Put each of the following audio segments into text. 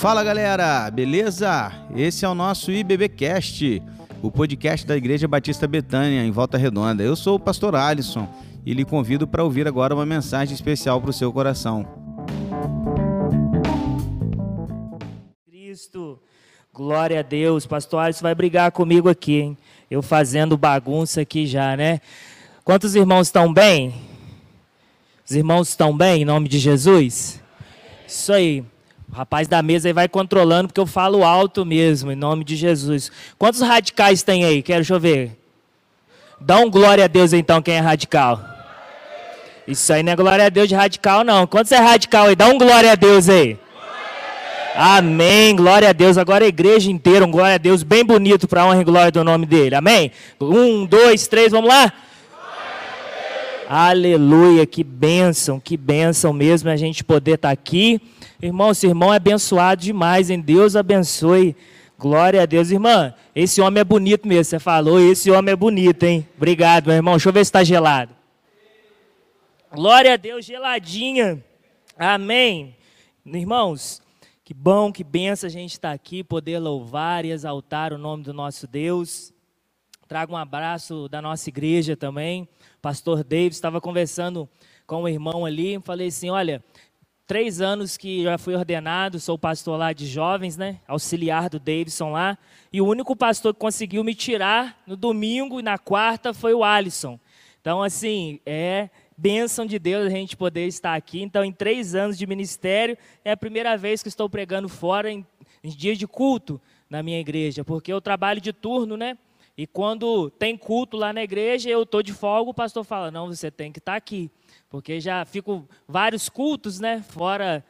Fala galera, beleza? Esse é o nosso IBBcast, o podcast da Igreja Batista Betânia, em Volta Redonda. Eu sou o pastor Alisson e lhe convido para ouvir agora uma mensagem especial para o seu coração. Cristo, glória a Deus. Pastor Alisson vai brigar comigo aqui, hein? Eu fazendo bagunça aqui já, né? Quantos irmãos estão bem? Os irmãos estão bem em nome de Jesus? Isso aí. O rapaz da mesa aí vai controlando, porque eu falo alto mesmo, em nome de Jesus. Quantos radicais tem aí? Quero deixa eu ver. Dá um glória a Deus então, quem é radical. Isso aí não é glória a Deus de radical, não. Quantos é radical aí? Dá um glória a Deus aí. Amém, glória a Deus. Agora a igreja inteira, um glória a Deus bem bonito para honra e glória do nome dele. Amém? Um, dois, três, vamos lá? Aleluia, que bênção, que bênção mesmo a gente poder estar tá aqui. Irmão, esse irmão é abençoado demais, hein? Deus abençoe. Glória a Deus, irmã. Esse homem é bonito mesmo. Você falou, esse homem é bonito, hein? Obrigado, meu irmão. Deixa eu ver se está gelado. Glória a Deus, geladinha. Amém. Irmãos, que bom, que benção a gente estar tá aqui, poder louvar e exaltar o nome do nosso Deus. Trago um abraço da nossa igreja também pastor David, estava conversando com o irmão ali, falei assim, olha, três anos que já fui ordenado, sou pastor lá de jovens, né, auxiliar do Davidson lá, e o único pastor que conseguiu me tirar no domingo e na quarta foi o Alisson. Então, assim, é bênção de Deus a gente poder estar aqui. Então, em três anos de ministério, é a primeira vez que estou pregando fora em, em dias de culto na minha igreja, porque eu trabalho de turno, né? E quando tem culto lá na igreja, eu estou de folga, o pastor fala: não, você tem que estar tá aqui. Porque já fico vários cultos, né? Fora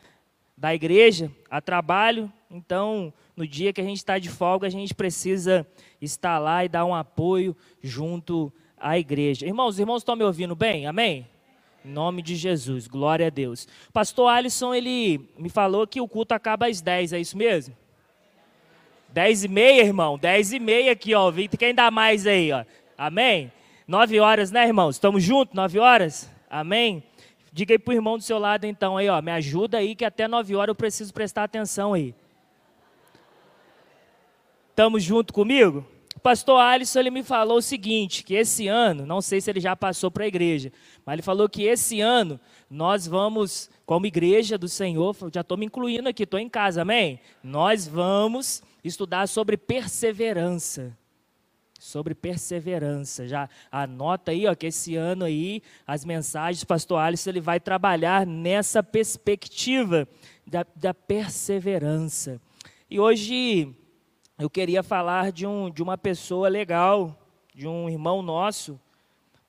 da igreja, a trabalho. Então, no dia que a gente está de folga, a gente precisa estar lá e dar um apoio junto à igreja. Irmãos, os irmãos estão me ouvindo bem? Amém? Em nome de Jesus, glória a Deus. Pastor Alisson, ele me falou que o culto acaba às 10, é isso mesmo? Dez e meia, irmão. Dez e meia aqui, ó. Vem quem dá mais aí, ó. Amém? Nove horas, né, irmãos? Estamos juntos? Nove horas? Amém? Diga aí pro irmão do seu lado, então, aí, ó. Me ajuda aí, que até nove horas eu preciso prestar atenção aí. Estamos junto comigo? O pastor Alisson, ele me falou o seguinte, que esse ano, não sei se ele já passou para a igreja, mas ele falou que esse ano nós vamos, como igreja do Senhor, já estou me incluindo aqui, estou em casa, amém? Nós vamos estudar sobre perseverança. Sobre perseverança. Já anota aí, ó, que esse ano aí, as mensagens, pastor Alisson, ele vai trabalhar nessa perspectiva da, da perseverança. E hoje eu queria falar de, um, de uma pessoa legal, de um irmão nosso,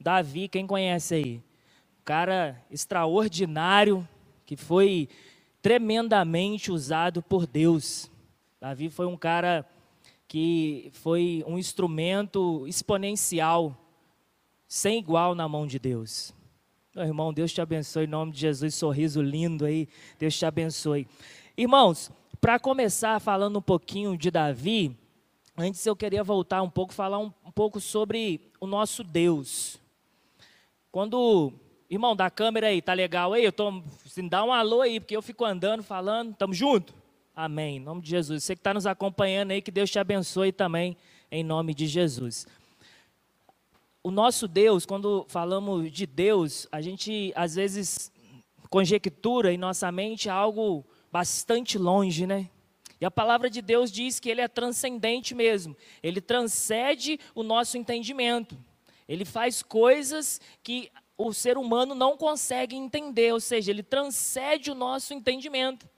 Davi, quem conhece aí? Um cara extraordinário, que foi tremendamente usado por Deus. Davi foi um cara que foi um instrumento exponencial, sem igual na mão de Deus. Meu irmão, Deus te abençoe em nome de Jesus, sorriso lindo aí, Deus te abençoe. Irmãos, para começar falando um pouquinho de Davi, antes eu queria voltar um pouco, falar um, um pouco sobre o nosso Deus. Quando, irmão, da câmera aí, tá legal aí? Eu tô, assim, dá um alô aí, porque eu fico andando, falando, tamo junto? Amém. Em nome de Jesus. Você que está nos acompanhando aí, que Deus te abençoe também, em nome de Jesus. O nosso Deus, quando falamos de Deus, a gente às vezes conjectura em nossa mente algo bastante longe, né? E a palavra de Deus diz que ele é transcendente mesmo. Ele transcende o nosso entendimento. Ele faz coisas que o ser humano não consegue entender, ou seja, ele transcende o nosso entendimento.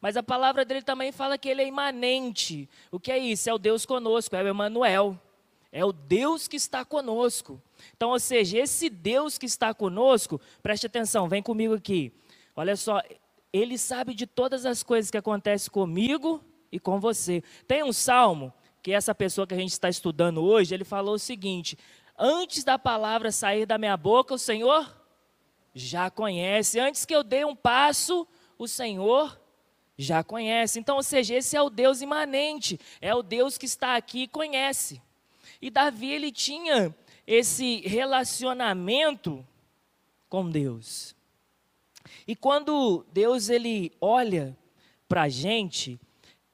Mas a palavra dele também fala que ele é imanente. O que é isso? É o Deus conosco, é o Emmanuel. É o Deus que está conosco. Então, ou seja, esse Deus que está conosco, preste atenção, vem comigo aqui. Olha só, ele sabe de todas as coisas que acontecem comigo e com você. Tem um salmo que essa pessoa que a gente está estudando hoje, ele falou o seguinte: Antes da palavra sair da minha boca, o Senhor já conhece. Antes que eu dê um passo, o Senhor já conhece. Então, ou seja, esse é o Deus imanente, é o Deus que está aqui e conhece. E Davi, ele tinha esse relacionamento com Deus. E quando Deus ele olha para a gente,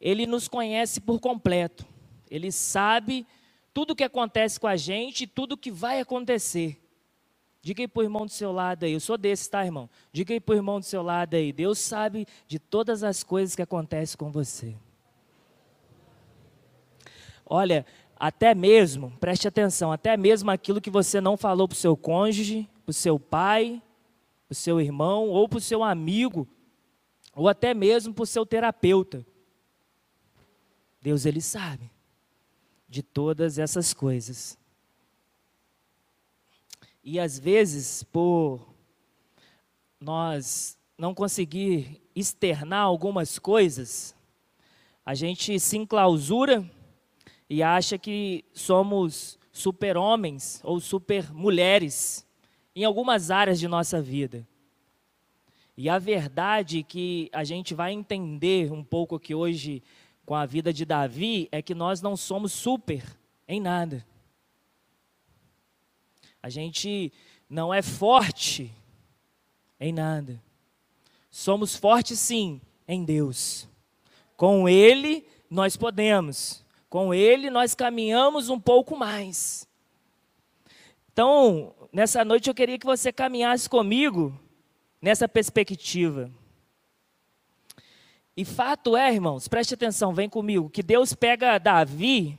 ele nos conhece por completo. Ele sabe tudo o que acontece com a gente tudo o que vai acontecer. Diga aí para o irmão do seu lado aí, eu sou desse, tá, irmão? Diga aí para o irmão do seu lado aí, Deus sabe de todas as coisas que acontecem com você. Olha, até mesmo, preste atenção, até mesmo aquilo que você não falou para o seu cônjuge, para o seu pai, para o seu irmão, ou para o seu amigo, ou até mesmo para o seu terapeuta. Deus, Ele sabe de todas essas coisas. E às vezes, por nós não conseguir externar algumas coisas, a gente se enclausura e acha que somos super-homens ou super-mulheres em algumas áreas de nossa vida. E a verdade que a gente vai entender um pouco aqui hoje com a vida de Davi é que nós não somos super em nada. A gente não é forte em nada. Somos fortes sim em Deus. Com Ele nós podemos. Com Ele nós caminhamos um pouco mais. Então, nessa noite eu queria que você caminhasse comigo nessa perspectiva. E fato é, irmãos, preste atenção, vem comigo, que Deus pega Davi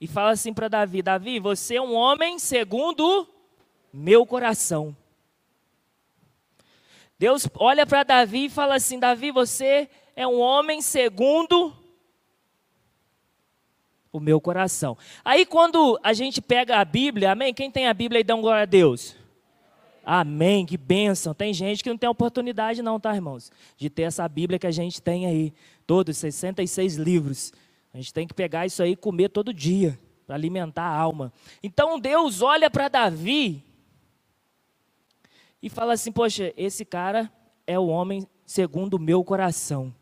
e fala assim para Davi: Davi, você é um homem segundo meu coração. Deus olha para Davi e fala assim: Davi, você é um homem segundo o meu coração. Aí quando a gente pega a Bíblia, amém? Quem tem a Bíblia e dá um glória a Deus? Amém, que bênção. Tem gente que não tem oportunidade não, tá, irmãos? De ter essa Bíblia que a gente tem aí. Todos, 66 livros. A gente tem que pegar isso aí e comer todo dia, para alimentar a alma. Então Deus olha para Davi e fala assim: Poxa, esse cara é o homem segundo o meu coração.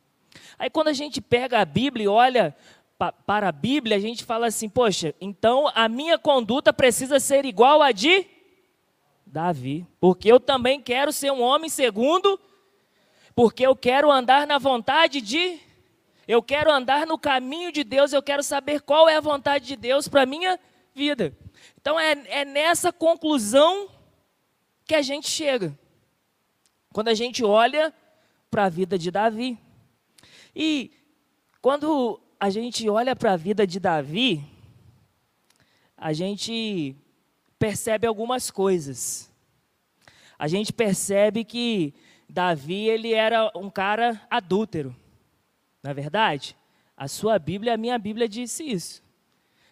Aí quando a gente pega a Bíblia e olha pa para a Bíblia, a gente fala assim: Poxa, então a minha conduta precisa ser igual a de Davi, porque eu também quero ser um homem segundo, porque eu quero andar na vontade de eu quero andar no caminho de Deus, eu quero saber qual é a vontade de Deus para a minha vida. Então é, é nessa conclusão que a gente chega. Quando a gente olha para a vida de Davi. E quando a gente olha para a vida de Davi, a gente percebe algumas coisas. A gente percebe que Davi ele era um cara adúltero. Na é verdade, a sua Bíblia, a minha Bíblia disse isso.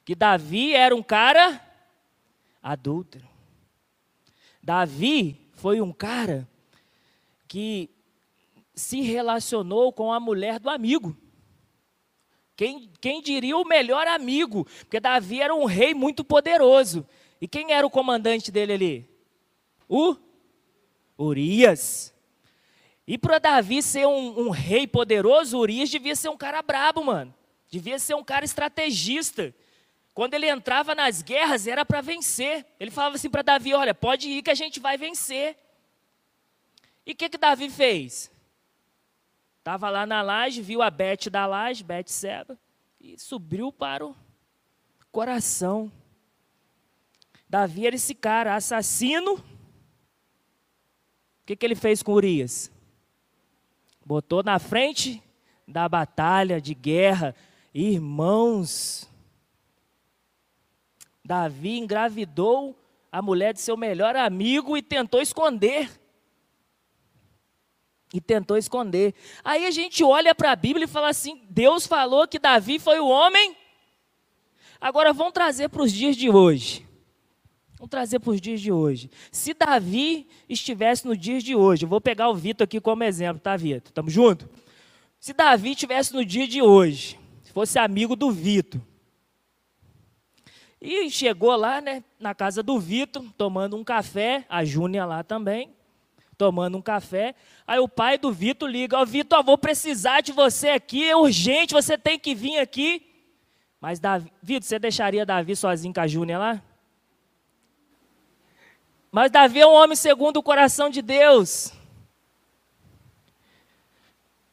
Que Davi era um cara adúltero. Davi foi um cara que se relacionou com a mulher do amigo. Quem, quem diria o melhor amigo? Porque Davi era um rei muito poderoso. E quem era o comandante dele ali? O Urias. E para Davi ser um, um, rei poderoso, Urias devia ser um cara brabo, mano. Devia ser um cara estrategista. Quando ele entrava nas guerras, era para vencer. Ele falava assim para Davi: Olha, pode ir que a gente vai vencer. E o que, que Davi fez? Estava lá na laje, viu a Bete da laje, Bete Seba, e subiu para o coração. Davi era esse cara, assassino. O que, que ele fez com Urias? Botou na frente da batalha, de guerra. Irmãos, Davi engravidou a mulher de seu melhor amigo e tentou esconder. E tentou esconder. Aí a gente olha para a Bíblia e fala assim: Deus falou que Davi foi o homem. Agora vamos trazer para os dias de hoje. Vamos trazer para os dias de hoje. Se Davi estivesse no dia de hoje, eu vou pegar o Vitor aqui como exemplo, tá, Vitor? Estamos juntos? Se Davi estivesse no dia de hoje, se fosse amigo do Vitor, e chegou lá, né, na casa do Vitor, tomando um café, a Júnia lá também, tomando um café. Aí o pai do Vitor liga: Ó, oh, Vitor, vou precisar de você aqui, é urgente, você tem que vir aqui. Mas, Davi, Vitor, você deixaria Davi sozinho com a Júnia lá? Mas Davi é um homem segundo o coração de Deus.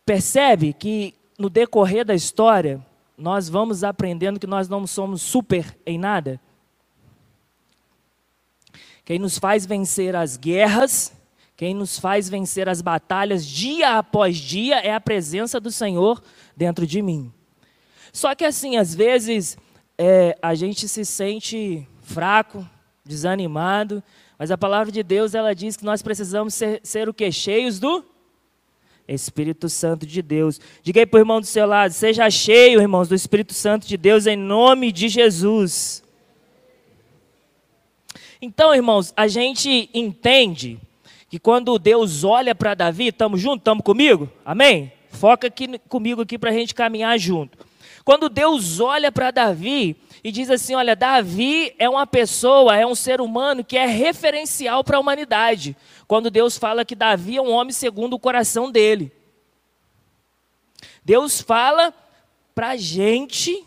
Percebe que no decorrer da história, nós vamos aprendendo que nós não somos super em nada. Quem nos faz vencer as guerras, quem nos faz vencer as batalhas dia após dia é a presença do Senhor dentro de mim. Só que assim, às vezes, é, a gente se sente fraco, desanimado, mas a palavra de Deus ela diz que nós precisamos ser, ser o que? Cheios do Espírito Santo de Deus. Diga aí para o irmão do seu lado, seja cheio, irmãos, do Espírito Santo de Deus em nome de Jesus. Então, irmãos, a gente entende que quando Deus olha para Davi, estamos juntos, estamos comigo? Amém? Foca aqui comigo aqui para a gente caminhar junto. Quando Deus olha para Davi e diz assim: Olha, Davi é uma pessoa, é um ser humano que é referencial para a humanidade. Quando Deus fala que Davi é um homem segundo o coração dele. Deus fala para a gente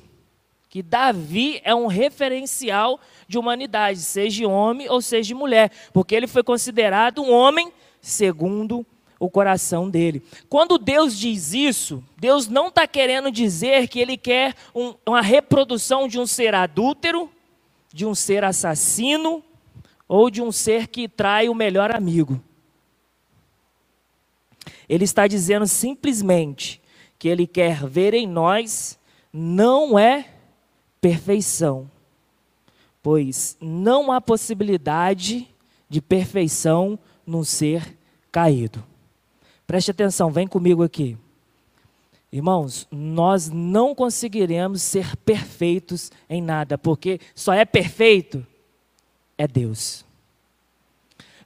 que Davi é um referencial de humanidade, seja homem ou seja mulher, porque ele foi considerado um homem segundo o coração dele. Quando Deus diz isso, Deus não está querendo dizer que Ele quer um, uma reprodução de um ser adúltero, de um ser assassino ou de um ser que trai o melhor amigo. Ele está dizendo simplesmente que Ele quer ver em nós não é perfeição, pois não há possibilidade de perfeição num ser caído. Preste atenção, vem comigo aqui. Irmãos, nós não conseguiremos ser perfeitos em nada, porque só é perfeito é Deus.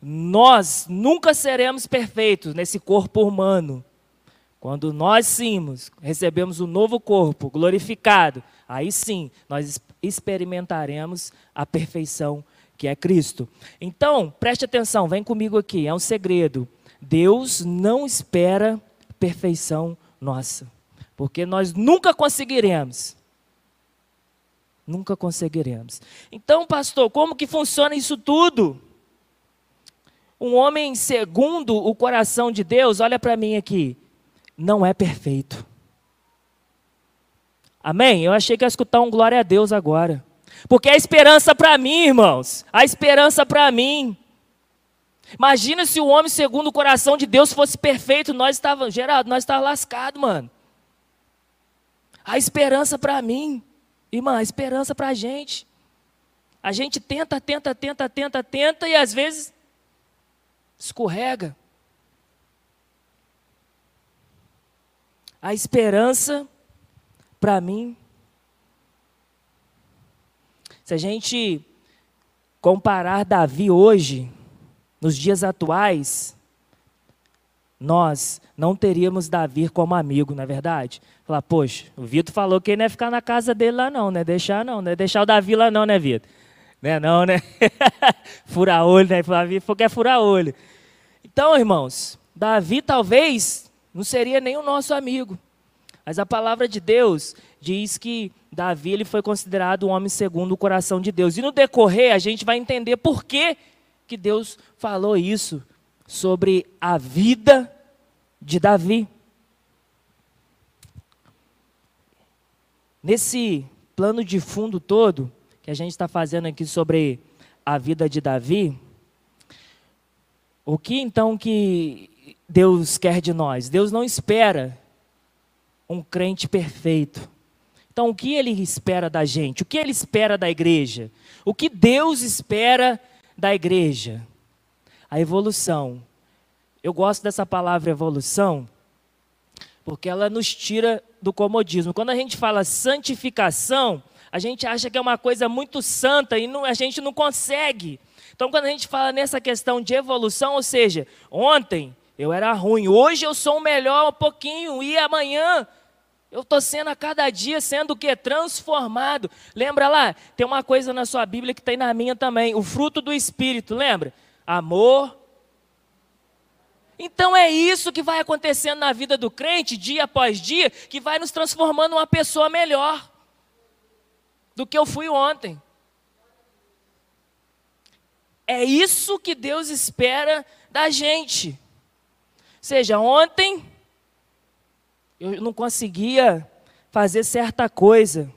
Nós nunca seremos perfeitos nesse corpo humano. Quando nós sim recebemos um novo corpo glorificado, aí sim nós experimentaremos a perfeição que é Cristo. Então, preste atenção, vem comigo aqui, é um segredo. Deus não espera perfeição nossa, porque nós nunca conseguiremos. Nunca conseguiremos. Então, pastor, como que funciona isso tudo? Um homem segundo o coração de Deus, olha para mim aqui, não é perfeito. Amém? Eu achei que ia escutar um glória a Deus agora. Porque a esperança para mim, irmãos, a esperança para mim Imagina se o homem segundo o coração de Deus fosse perfeito, nós estávamos, Geraldo, nós estávamos lascados, mano. A esperança para mim, irmã, a esperança para a gente. A gente tenta, tenta, tenta, tenta, tenta e às vezes escorrega. A esperança para mim. Se a gente comparar Davi hoje nos dias atuais, nós não teríamos Davi como amigo, não é verdade? Falar, poxa, o Vitor falou que ele não ia ficar na casa dele lá não, né? Deixar não, né? Deixar o Davi lá não, né, Vitor? Né não, né? furar olho, né? Davi falou que é furar olho. Então, irmãos, Davi talvez não seria nem o nosso amigo. Mas a palavra de Deus diz que Davi ele foi considerado um homem segundo o coração de Deus. E no decorrer a gente vai entender por que que Deus falou isso sobre a vida de Davi. Nesse plano de fundo todo que a gente está fazendo aqui sobre a vida de Davi, o que então que Deus quer de nós? Deus não espera um crente perfeito. Então, o que ele espera da gente? O que ele espera da igreja? O que Deus espera igreja? A evolução. Eu gosto dessa palavra evolução porque ela nos tira do comodismo. Quando a gente fala santificação, a gente acha que é uma coisa muito santa e não, a gente não consegue. Então, quando a gente fala nessa questão de evolução, ou seja, ontem eu era ruim, hoje eu sou melhor um pouquinho e amanhã eu estou sendo a cada dia sendo o que? Transformado. Lembra lá? Tem uma coisa na sua Bíblia que tem na minha também. O fruto do Espírito, lembra? Amor. Então é isso que vai acontecendo na vida do crente, dia após dia, que vai nos transformando uma pessoa melhor do que eu fui ontem. É isso que Deus espera da gente. Seja ontem eu não conseguia fazer certa coisa.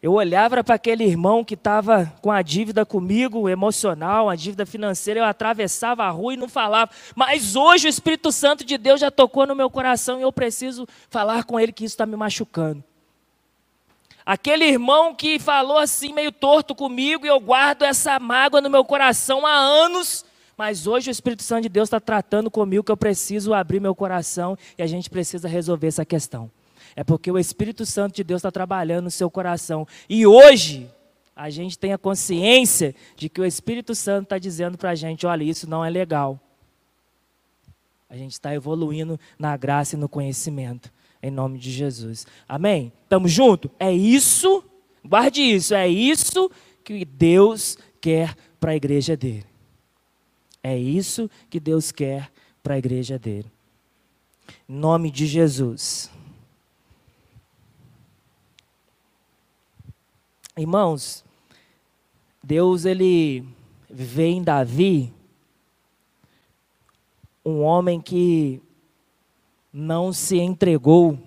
Eu olhava para aquele irmão que estava com a dívida comigo, emocional, a dívida financeira, eu atravessava a rua e não falava. Mas hoje o Espírito Santo de Deus já tocou no meu coração e eu preciso falar com ele que isso está me machucando. Aquele irmão que falou assim, meio torto comigo, e eu guardo essa mágoa no meu coração há anos, mas hoje o Espírito Santo de Deus está tratando comigo que eu preciso abrir meu coração e a gente precisa resolver essa questão. É porque o Espírito Santo de Deus está trabalhando no seu coração. E hoje, a gente tem a consciência de que o Espírito Santo está dizendo para a gente: olha, isso não é legal. A gente está evoluindo na graça e no conhecimento. Em nome de Jesus. Amém? Estamos juntos? É isso, guarde isso, é isso que Deus quer para a igreja dele. É isso que Deus quer para a igreja dele. Em nome de Jesus. Irmãos, Deus ele vê em Davi um homem que não se entregou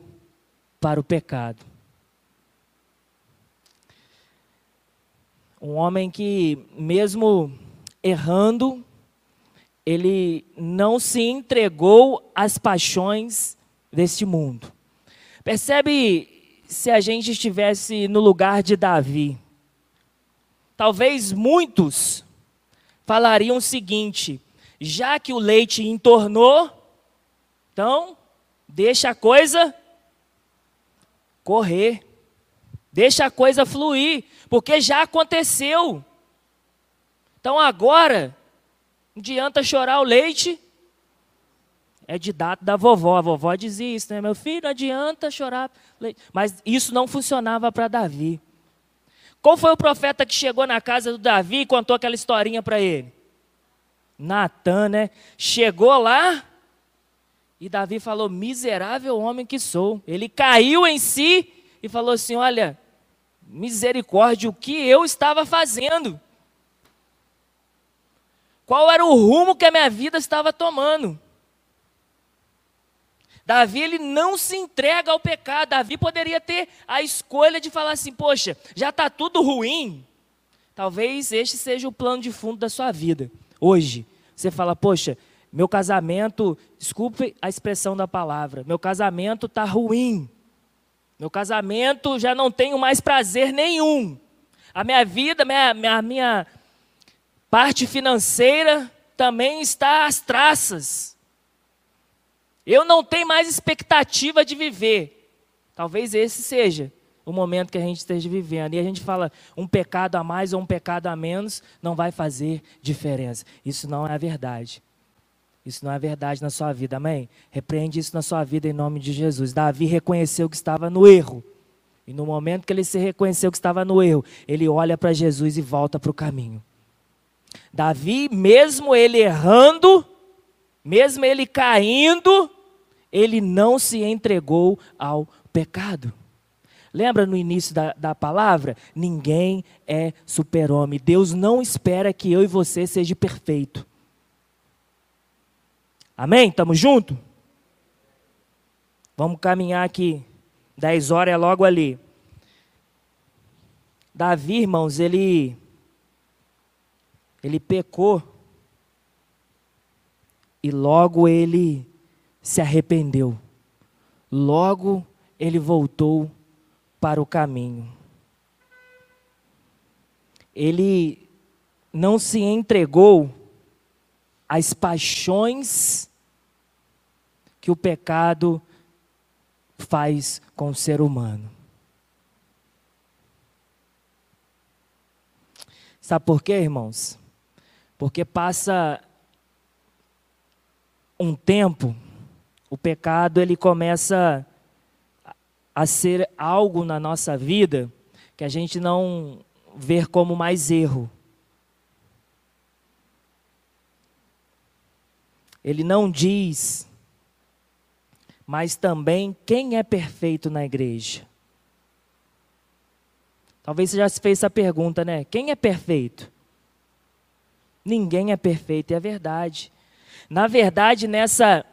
para o pecado. Um homem que, mesmo errando, ele não se entregou às paixões deste mundo. Percebe se a gente estivesse no lugar de Davi. Talvez muitos falariam o seguinte: já que o leite entornou, então deixa a coisa correr, deixa a coisa fluir, porque já aconteceu. Então agora, adianta chorar o leite, é de data da vovó. A vovó dizia isso, né? Meu filho, não adianta chorar. Mas isso não funcionava para Davi. Qual foi o profeta que chegou na casa do Davi e contou aquela historinha para ele? Natan, né? Chegou lá e Davi falou: Miserável homem que sou. Ele caiu em si e falou assim: Olha, misericórdia, o que eu estava fazendo? Qual era o rumo que a minha vida estava tomando? Davi ele não se entrega ao pecado. Davi poderia ter a escolha de falar assim: poxa, já está tudo ruim. Talvez este seja o plano de fundo da sua vida. Hoje, você fala: poxa, meu casamento, desculpe a expressão da palavra, meu casamento está ruim. Meu casamento já não tenho mais prazer nenhum. A minha vida, minha, minha, minha parte financeira também está às traças. Eu não tenho mais expectativa de viver. Talvez esse seja o momento que a gente esteja vivendo. E a gente fala, um pecado a mais ou um pecado a menos não vai fazer diferença. Isso não é a verdade. Isso não é verdade na sua vida, amém? Repreende isso na sua vida em nome de Jesus. Davi reconheceu que estava no erro. E no momento que ele se reconheceu que estava no erro, ele olha para Jesus e volta para o caminho. Davi, mesmo ele errando, mesmo ele caindo, ele não se entregou ao pecado. Lembra no início da, da palavra? Ninguém é super-homem. Deus não espera que eu e você seja perfeito. Amém? Estamos juntos? Vamos caminhar aqui. Dez horas é logo ali. Davi, irmãos, ele ele pecou e logo ele se arrependeu. Logo ele voltou para o caminho. Ele não se entregou às paixões que o pecado faz com o ser humano. Sabe por quê, irmãos? Porque passa um tempo, o pecado ele começa a ser algo na nossa vida que a gente não vê como mais erro. Ele não diz, mas também quem é perfeito na igreja. Talvez você já se fez essa pergunta, né? Quem é perfeito? Ninguém é perfeito, é verdade. Na verdade, nessa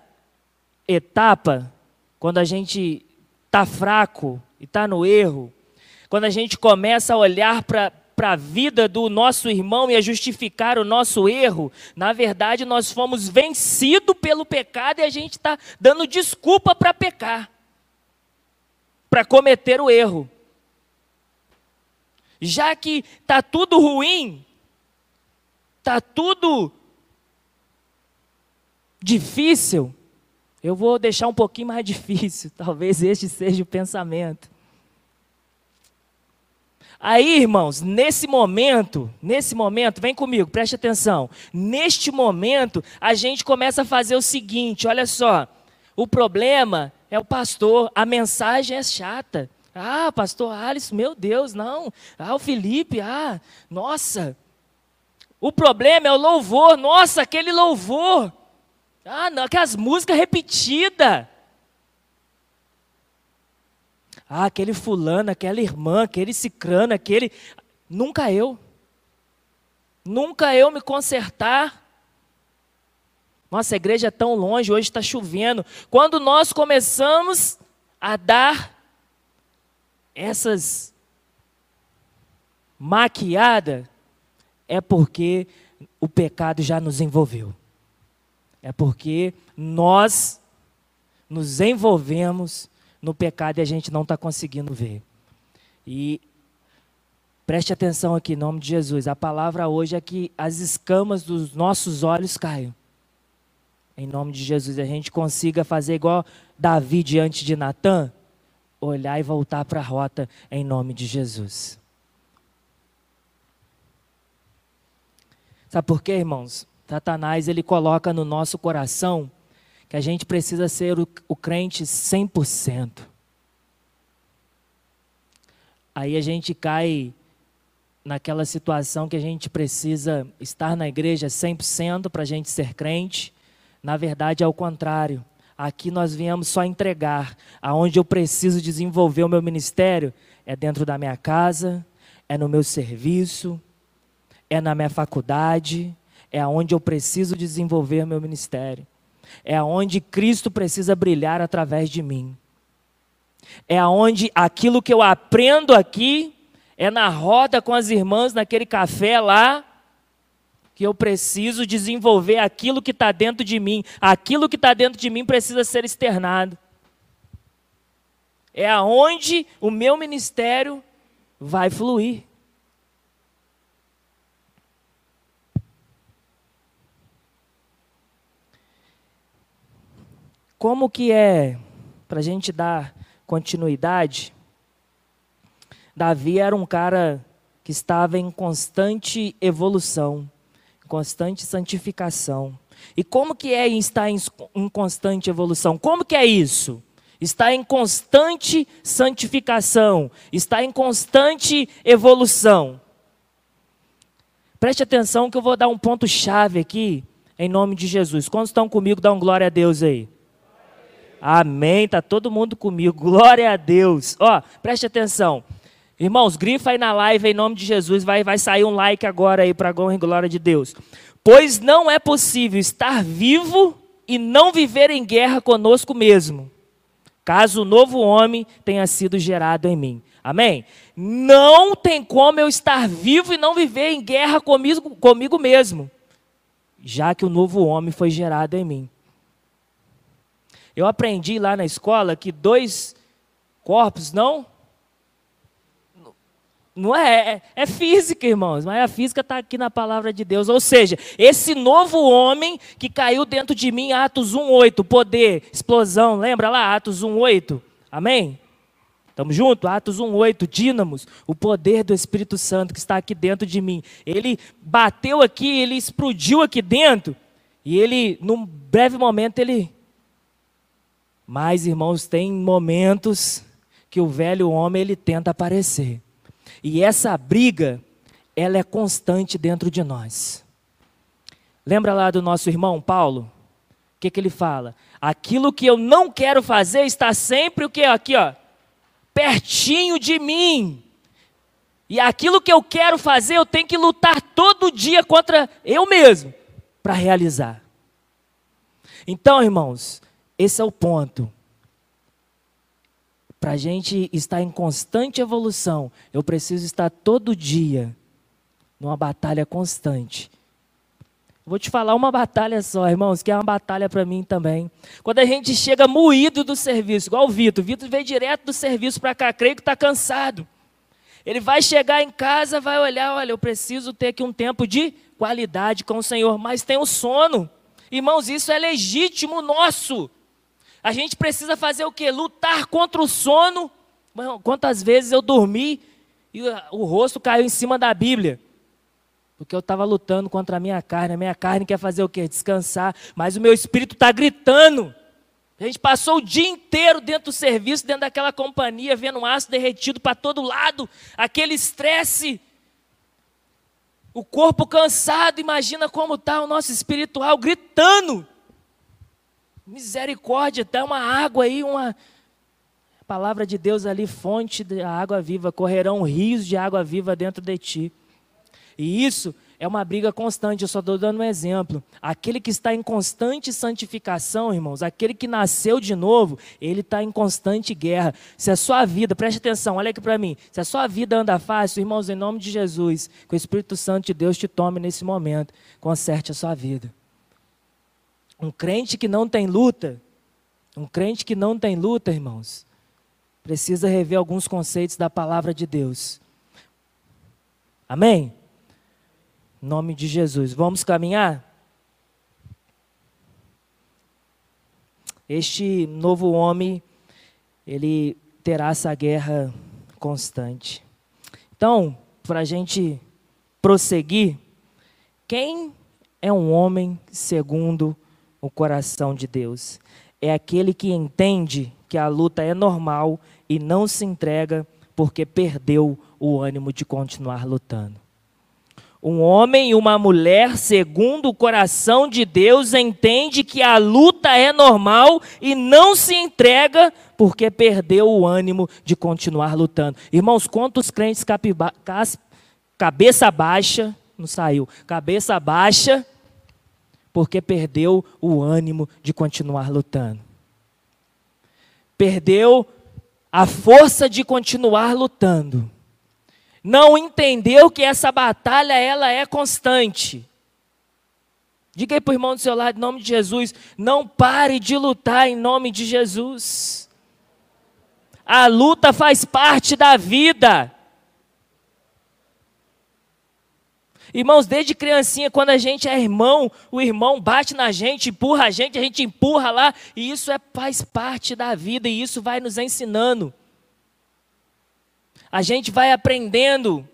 etapa quando a gente está fraco e está no erro, quando a gente começa a olhar para a vida do nosso irmão e a justificar o nosso erro, na verdade nós fomos vencidos pelo pecado e a gente está dando desculpa para pecar, para cometer o erro. Já que está tudo ruim, está tudo difícil, eu vou deixar um pouquinho mais difícil, talvez este seja o pensamento. Aí, irmãos, nesse momento, nesse momento, vem comigo, preste atenção. Neste momento, a gente começa a fazer o seguinte: olha só, o problema é o pastor, a mensagem é chata. Ah, pastor Alisson, meu Deus, não. Ah, o Felipe, ah, nossa. O problema é o louvor, nossa, aquele louvor. Ah, não, aquelas músicas repetidas. Ah, aquele fulano, aquela irmã, aquele cicrano, aquele. Nunca eu. Nunca eu me consertar. Nossa, a igreja é tão longe, hoje está chovendo. Quando nós começamos a dar essas maquiada, é porque o pecado já nos envolveu. É porque nós nos envolvemos no pecado e a gente não está conseguindo ver. E preste atenção aqui, em nome de Jesus. A palavra hoje é que as escamas dos nossos olhos caiam. Em nome de Jesus, a gente consiga fazer igual Davi diante de Natã, olhar e voltar para a rota em nome de Jesus. Sabe por quê, irmãos? Satanás ele coloca no nosso coração que a gente precisa ser o, o crente 100%. Aí a gente cai naquela situação que a gente precisa estar na igreja 100% para a gente ser crente. Na verdade, é o contrário. Aqui nós viemos só entregar. Aonde eu preciso desenvolver o meu ministério é dentro da minha casa, é no meu serviço, é na minha faculdade, é aonde eu preciso desenvolver meu ministério é aonde Cristo precisa brilhar através de mim. É aonde aquilo que eu aprendo aqui é na roda com as irmãs naquele café lá que eu preciso desenvolver aquilo que está dentro de mim. Aquilo que está dentro de mim precisa ser externado. É aonde o meu ministério vai fluir. Como que é, para a gente dar continuidade, Davi era um cara que estava em constante evolução, constante santificação. E como que é estar em, constante evolução? Como que é isso? Está em constante santificação, está em constante evolução. Preste atenção que eu vou dar um ponto chave aqui, em nome de Jesus. Quantos estão comigo, um glória a Deus aí. Amém. Tá todo mundo comigo. Glória a Deus. Ó, preste atenção. Irmãos, grifa aí na live em nome de Jesus. Vai, vai sair um like agora aí para a glória de Deus. Pois não é possível estar vivo e não viver em guerra conosco mesmo, caso o novo homem tenha sido gerado em mim. Amém? Não tem como eu estar vivo e não viver em guerra comigo, comigo mesmo, já que o novo homem foi gerado em mim. Eu aprendi lá na escola que dois corpos não. Não é, é, é física, irmãos, mas a física está aqui na palavra de Deus. Ou seja, esse novo homem que caiu dentro de mim, Atos 1,8, poder, explosão, lembra lá, Atos 1,8? Amém? Estamos juntos? Atos 1,8, dínamos, o poder do Espírito Santo que está aqui dentro de mim. Ele bateu aqui, ele explodiu aqui dentro, e ele, num breve momento, ele mas, irmãos, tem momentos que o velho homem ele tenta aparecer. E essa briga, ela é constante dentro de nós. Lembra lá do nosso irmão Paulo? O que, que ele fala? Aquilo que eu não quero fazer está sempre o que aqui, ó, pertinho de mim. E aquilo que eu quero fazer, eu tenho que lutar todo dia contra eu mesmo para realizar. Então, irmãos, esse é o ponto. Para a gente estar em constante evolução, eu preciso estar todo dia numa batalha constante. Vou te falar uma batalha só, irmãos, que é uma batalha para mim também. Quando a gente chega moído do serviço, igual o Vitor, o Vitor veio direto do serviço para cá, creio que está cansado. Ele vai chegar em casa, vai olhar, olha, eu preciso ter aqui um tempo de qualidade com o Senhor, mas tem o sono. Irmãos, isso é legítimo nosso. A gente precisa fazer o quê? Lutar contra o sono. Quantas vezes eu dormi e o rosto caiu em cima da Bíblia? Porque eu estava lutando contra a minha carne. A minha carne quer fazer o quê? Descansar. Mas o meu espírito está gritando. A gente passou o dia inteiro dentro do serviço, dentro daquela companhia, vendo aço derretido para todo lado, aquele estresse. O corpo cansado, imagina como está o nosso espiritual gritando. Misericórdia, dá uma água aí, uma palavra de Deus ali, fonte da água viva, correrão rios de água viva dentro de ti. E isso é uma briga constante, eu só estou dando um exemplo. Aquele que está em constante santificação, irmãos, aquele que nasceu de novo, ele está em constante guerra. Se a sua vida, preste atenção, olha aqui para mim, se a sua vida anda fácil, irmãos, em nome de Jesus, que o Espírito Santo de Deus te tome nesse momento, conserte a sua vida. Um crente que não tem luta, um crente que não tem luta, irmãos, precisa rever alguns conceitos da palavra de Deus. Amém? Em nome de Jesus. Vamos caminhar? Este novo homem, ele terá essa guerra constante. Então, para a gente prosseguir, quem é um homem segundo o coração de Deus? É aquele que entende que a luta é normal e não se entrega porque perdeu o ânimo de continuar lutando. Um homem e uma mulher, segundo o coração de Deus, entende que a luta é normal e não se entrega porque perdeu o ânimo de continuar lutando. Irmãos, quantos crentes cabeça baixa, não saiu, cabeça baixa, porque perdeu o ânimo de continuar lutando. Perdeu a força de continuar lutando não entendeu que essa batalha ela é constante. Diga aí para o irmão do seu lado, em nome de Jesus, não pare de lutar em nome de Jesus. A luta faz parte da vida. Irmãos, desde criancinha, quando a gente é irmão, o irmão bate na gente, empurra a gente, a gente empurra lá, e isso é, faz parte da vida, e isso vai nos ensinando. A gente vai aprendendo.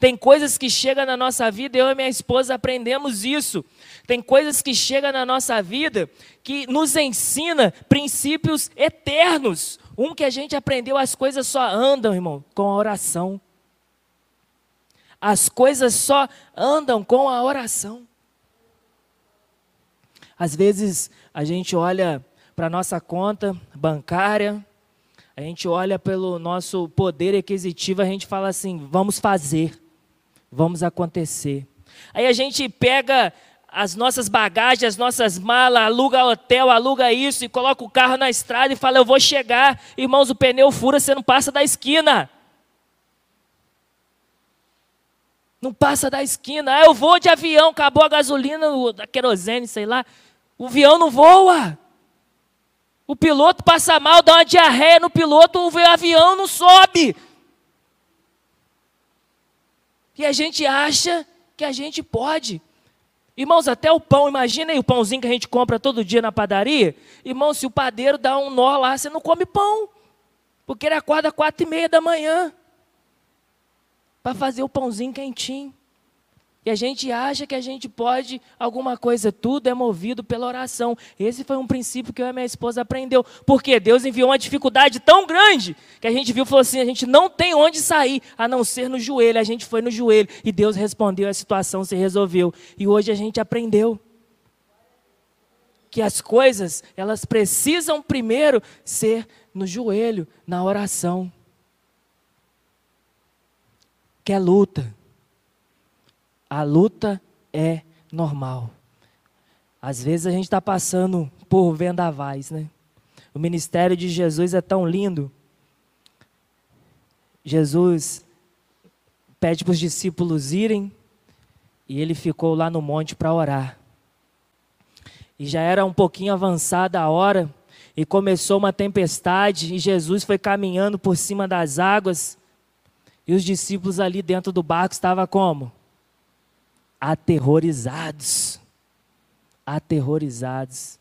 Tem coisas que chegam na nossa vida, eu e minha esposa aprendemos isso. Tem coisas que chegam na nossa vida que nos ensina princípios eternos. Um que a gente aprendeu, as coisas só andam, irmão, com a oração. As coisas só andam com a oração. Às vezes a gente olha para nossa conta bancária, a gente olha pelo nosso poder aquisitivo, a gente fala assim: vamos fazer, vamos acontecer. Aí a gente pega as nossas bagagens, as nossas malas, aluga hotel, aluga isso e coloca o carro na estrada e fala: Eu vou chegar. Irmãos, o pneu fura, você não passa da esquina. Não passa da esquina. Ah, eu vou de avião, acabou a gasolina, a querosene, sei lá. O avião não voa. O piloto passa mal, dá uma diarreia no piloto, o avião não sobe. E a gente acha que a gente pode. Irmãos, até o pão, imagina aí o pãozinho que a gente compra todo dia na padaria. Irmão, se o padeiro dá um nó lá, você não come pão. Porque ele acorda quatro e meia da manhã. Para fazer o pãozinho quentinho. E a gente acha que a gente pode alguma coisa, tudo é movido pela oração. Esse foi um princípio que eu e minha esposa aprendeu. Porque Deus enviou uma dificuldade tão grande que a gente viu e falou assim: a gente não tem onde sair a não ser no joelho. A gente foi no joelho e Deus respondeu, a situação se resolveu. E hoje a gente aprendeu que as coisas, elas precisam primeiro ser no joelho, na oração. Que é luta a luta é normal. Às vezes a gente está passando por vendavais, né? O ministério de Jesus é tão lindo. Jesus pede para os discípulos irem e ele ficou lá no monte para orar. E já era um pouquinho avançada a hora e começou uma tempestade e Jesus foi caminhando por cima das águas e os discípulos ali dentro do barco estavam como? Aterrorizados. Aterrorizados.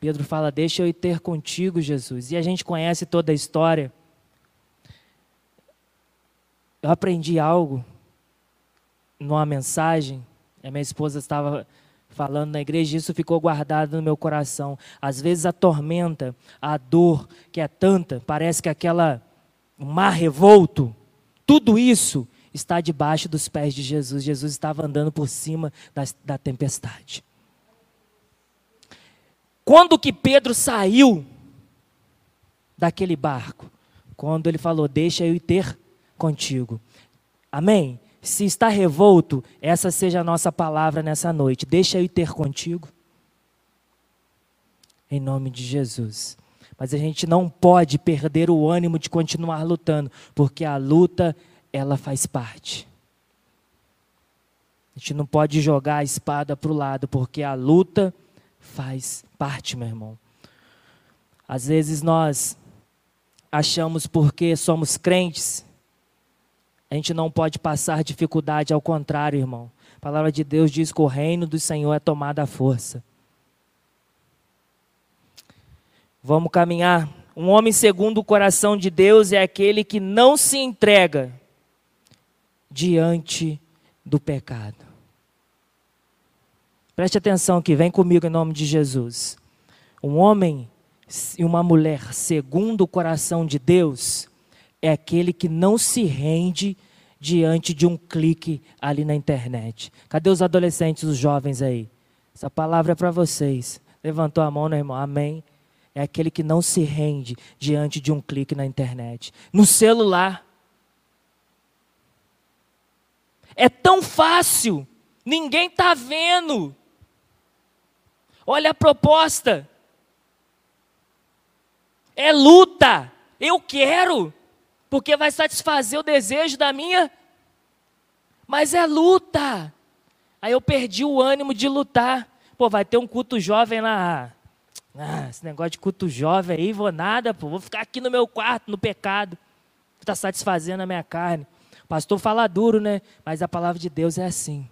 Pedro fala: Deixa eu ir ter contigo, Jesus. E a gente conhece toda a história. Eu aprendi algo numa mensagem, a minha esposa estava falando na igreja, isso ficou guardado no meu coração. Às vezes a tormenta, a dor que é tanta, parece que aquela mar revolto, tudo isso está debaixo dos pés de Jesus. Jesus estava andando por cima da, da tempestade. Quando que Pedro saiu daquele barco? Quando ele falou: Deixa eu ir ter contigo. Amém? Se está revolto, essa seja a nossa palavra nessa noite. Deixa eu ir ter contigo. Em nome de Jesus. Mas a gente não pode perder o ânimo de continuar lutando, porque a luta, ela faz parte. A gente não pode jogar a espada para o lado, porque a luta faz parte, meu irmão. Às vezes nós achamos porque somos crentes a gente não pode passar dificuldade, ao contrário, irmão. A palavra de Deus diz que o reino do Senhor é tomada à força. Vamos caminhar. Um homem segundo o coração de Deus é aquele que não se entrega diante do pecado. Preste atenção aqui, vem comigo em nome de Jesus. Um homem e uma mulher segundo o coração de Deus é aquele que não se rende diante de um clique ali na internet. Cadê os adolescentes, os jovens aí? Essa palavra é para vocês. Levantou a mão, meu irmão? Amém. É aquele que não se rende diante de um clique na internet. No celular. É tão fácil. Ninguém está vendo. Olha a proposta. É luta. Eu quero porque vai satisfazer o desejo da minha. Mas é luta. Aí eu perdi o ânimo de lutar. Pô, vai ter um culto jovem lá. Ah, esse negócio de culto jovem aí, vou nada, pô. Vou ficar aqui no meu quarto, no pecado. Está satisfazendo a minha carne. O pastor fala duro, né? Mas a palavra de Deus é assim.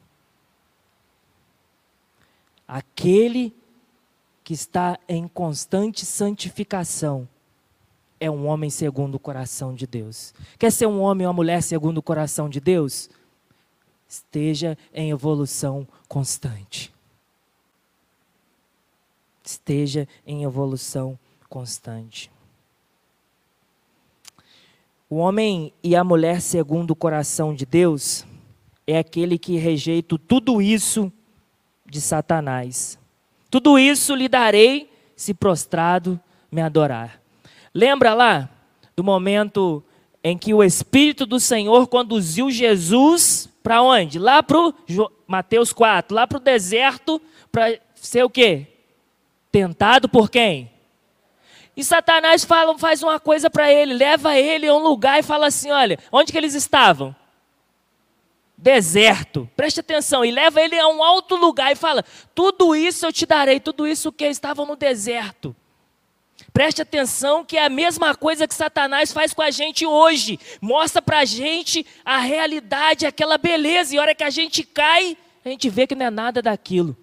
Aquele que está em constante santificação é um homem segundo o coração de Deus. Quer ser um homem ou uma mulher segundo o coração de Deus? Esteja em evolução constante. Esteja em evolução constante. O homem e a mulher segundo o coração de Deus é aquele que rejeita tudo isso de Satanás. Tudo isso lhe darei se prostrado me adorar. Lembra lá do momento em que o Espírito do Senhor conduziu Jesus para onde? Lá para Mateus 4, lá para o deserto, para ser o quê? Tentado por quem? E Satanás fala, faz uma coisa para ele, leva ele a um lugar e fala assim: olha, onde que eles estavam? Deserto, preste atenção, e leva ele a um alto lugar e fala: tudo isso eu te darei, tudo isso que estavam no deserto. Preste atenção que é a mesma coisa que Satanás faz com a gente hoje. Mostra para a gente a realidade, aquela beleza. E a hora que a gente cai, a gente vê que não é nada daquilo.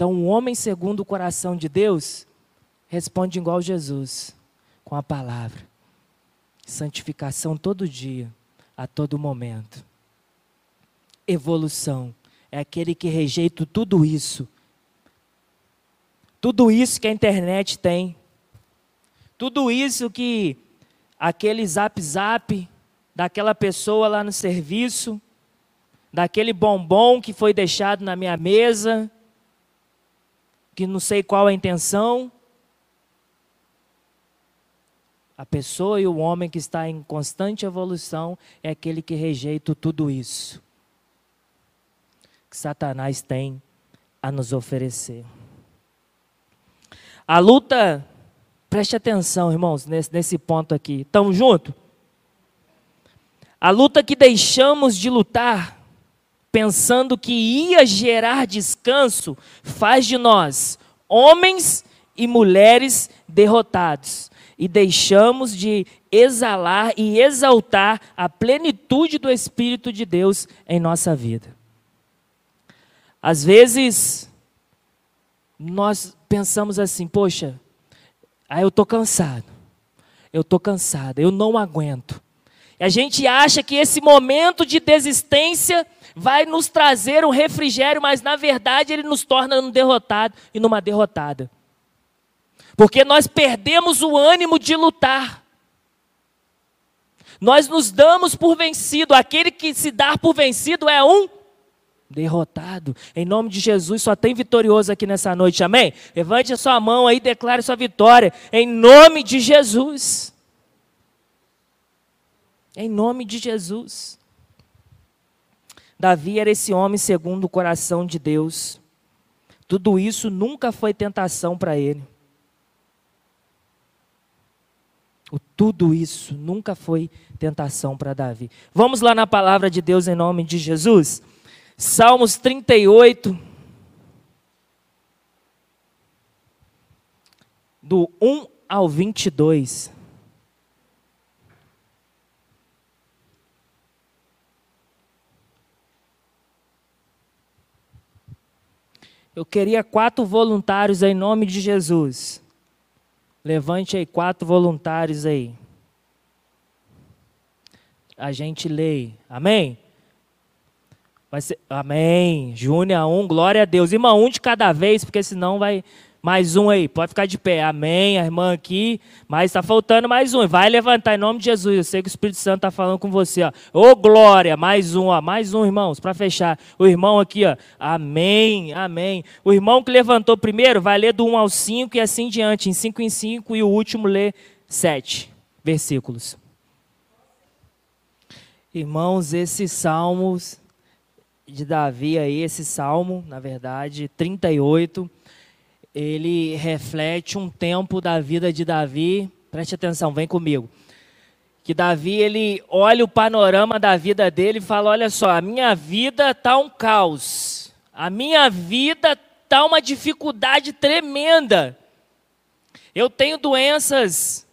Então, um homem segundo o coração de Deus responde igual Jesus, com a palavra. Santificação todo dia, a todo momento. Evolução é aquele que rejeita tudo isso tudo isso que a internet tem, tudo isso que aquele zap zap daquela pessoa lá no serviço, daquele bombom que foi deixado na minha mesa, que não sei qual a intenção. A pessoa e o homem que está em constante evolução é aquele que rejeita tudo isso que Satanás tem a nos oferecer. A luta, preste atenção, irmãos, nesse, nesse ponto aqui. Estamos juntos? A luta que deixamos de lutar, pensando que ia gerar descanso, faz de nós homens e mulheres derrotados. E deixamos de exalar e exaltar a plenitude do Espírito de Deus em nossa vida. Às vezes, nós pensamos assim, poxa, aí eu estou cansado, eu estou cansado, eu não aguento. E a gente acha que esse momento de desistência vai nos trazer um refrigério, mas na verdade ele nos torna um derrotado e numa derrotada. Porque nós perdemos o ânimo de lutar. Nós nos damos por vencido. Aquele que se dá por vencido é um derrotado. Em nome de Jesus, só tem vitorioso aqui nessa noite, amém? Levante a sua mão aí, declare sua vitória. Em nome de Jesus. Em nome de Jesus. Davi era esse homem segundo o coração de Deus. Tudo isso nunca foi tentação para ele. O tudo isso nunca foi tentação para Davi. Vamos lá na palavra de Deus em nome de Jesus. Salmos 38, do 1 ao 22. Eu queria quatro voluntários em nome de Jesus. Levante aí quatro voluntários aí. A gente lê. Amém? Vai ser, amém. Júnior, um, glória a Deus. Irmão, um de cada vez, porque senão vai. Mais um aí, pode ficar de pé. Amém. A irmã aqui, mas está faltando mais um. Vai levantar em nome de Jesus. Eu sei que o Espírito Santo está falando com você. Ó. Ô glória, mais um, ó. mais um, irmãos, para fechar. O irmão aqui, ó. Amém, amém. O irmão que levantou primeiro vai ler do 1 ao 5 e assim diante, em 5 em 5, e o último lê 7 versículos. Irmãos, esses salmos de Davi aí, esse salmo, na verdade, 38, ele reflete um tempo da vida de Davi. Preste atenção, vem comigo. Que Davi, ele olha o panorama da vida dele e fala: Olha só, a minha vida está um caos, a minha vida está uma dificuldade tremenda. Eu tenho doenças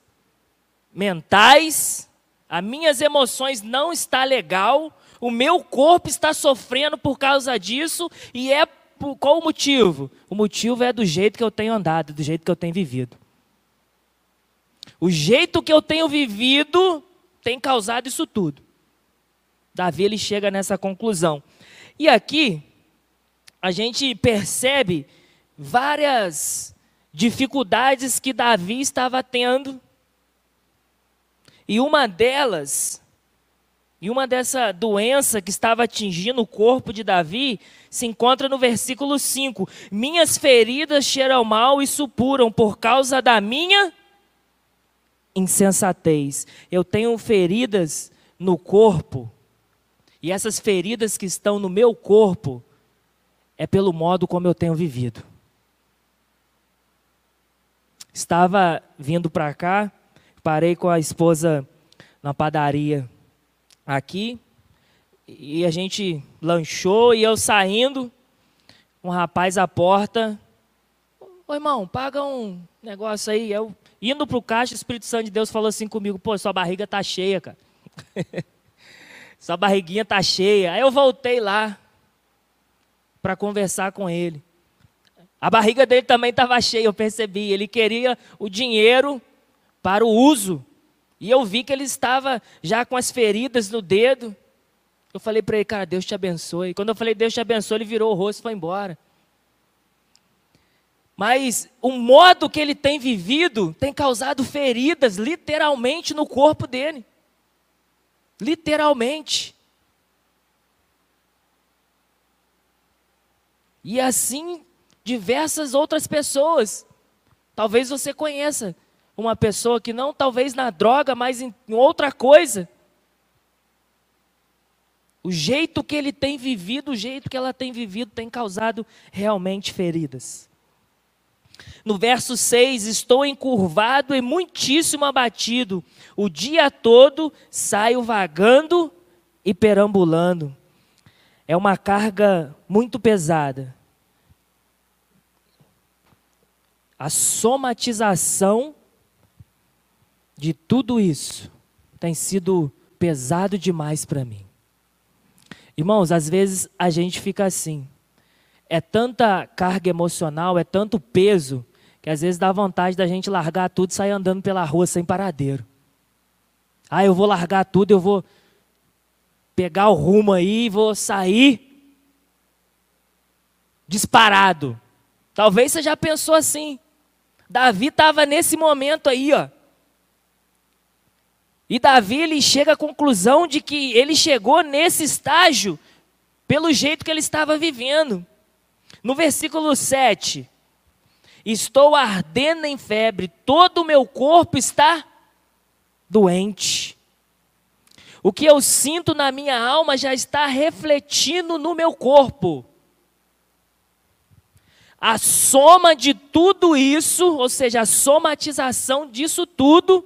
mentais, as minhas emoções não está legal, o meu corpo está sofrendo por causa disso e é qual o motivo? O motivo é do jeito que eu tenho andado, do jeito que eu tenho vivido. O jeito que eu tenho vivido tem causado isso tudo. Davi ele chega nessa conclusão. E aqui a gente percebe várias dificuldades que Davi estava tendo. E uma delas e uma dessa doença que estava atingindo o corpo de Davi se encontra no versículo 5. Minhas feridas cheiram mal e supuram por causa da minha insensatez. Eu tenho feridas no corpo, e essas feridas que estão no meu corpo é pelo modo como eu tenho vivido. Estava vindo para cá, parei com a esposa na padaria aqui e a gente lanchou e eu saindo, um rapaz à porta, ô irmão, paga um negócio aí. Eu indo pro caixa, o Espírito Santo de Deus falou assim comigo, pô, sua barriga tá cheia, cara. sua barriguinha tá cheia. Aí eu voltei lá para conversar com ele. A barriga dele também estava cheia, eu percebi. Ele queria o dinheiro para o uso e eu vi que ele estava já com as feridas no dedo. Eu falei para ele, cara, Deus te abençoe. Quando eu falei Deus te abençoe, ele virou o rosto e foi embora. Mas o modo que ele tem vivido tem causado feridas, literalmente, no corpo dele. Literalmente. E assim, diversas outras pessoas. Talvez você conheça uma pessoa que não talvez na droga, mas em, outra coisa. O jeito que ele tem vivido, o jeito que ela tem vivido, tem causado realmente feridas. No verso 6, estou encurvado e muitíssimo abatido. O dia todo saio vagando e perambulando. É uma carga muito pesada. A somatização de tudo isso tem sido pesado demais para mim. Irmãos, às vezes a gente fica assim. É tanta carga emocional, é tanto peso, que às vezes dá vontade da gente largar tudo e sair andando pela rua sem paradeiro. Ah, eu vou largar tudo, eu vou pegar o rumo aí vou sair disparado. Talvez você já pensou assim. Davi estava nesse momento aí, ó. E Davi ele chega à conclusão de que ele chegou nesse estágio pelo jeito que ele estava vivendo. No versículo 7, estou ardendo em febre, todo o meu corpo está doente. O que eu sinto na minha alma já está refletindo no meu corpo. A soma de tudo isso, ou seja, a somatização disso tudo,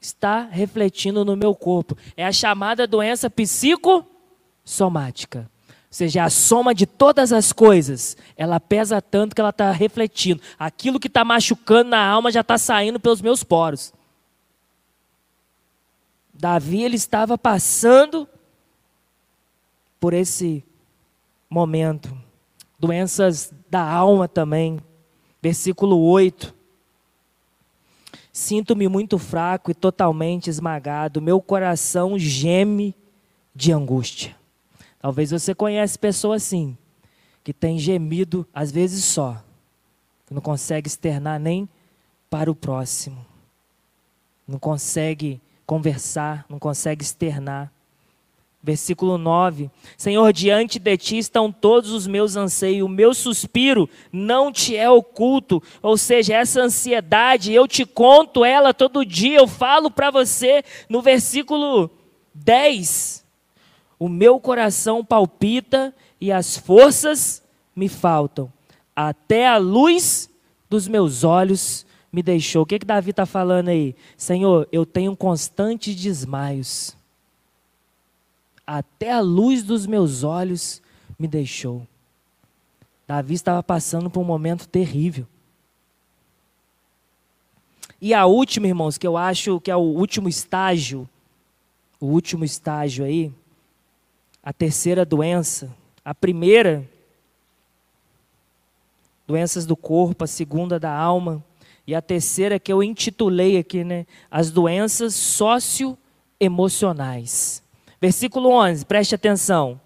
está refletindo no meu corpo. É a chamada doença psicossomática. Ou seja, a soma de todas as coisas, ela pesa tanto que ela está refletindo. Aquilo que está machucando na alma já está saindo pelos meus poros. Davi ele estava passando por esse momento. Doenças da alma também. Versículo 8. Sinto-me muito fraco e totalmente esmagado. Meu coração geme de angústia. Talvez você conhece pessoas assim, que tem gemido às vezes só, que não consegue externar nem para o próximo. Não consegue conversar, não consegue externar. Versículo 9: Senhor, diante de ti estão todos os meus anseios, o meu suspiro não te é oculto. Ou seja, essa ansiedade, eu te conto ela todo dia, eu falo para você. No versículo 10: O meu coração palpita e as forças me faltam, até a luz dos meus olhos me deixou. O que, que Davi está falando aí? Senhor, eu tenho constantes desmaios até a luz dos meus olhos me deixou. Davi estava passando por um momento terrível. E a última, irmãos, que eu acho que é o último estágio, o último estágio aí, a terceira doença. A primeira, doenças do corpo, a segunda da alma, e a terceira que eu intitulei aqui, né, as doenças socioemocionais. Versículo 11, preste atenção.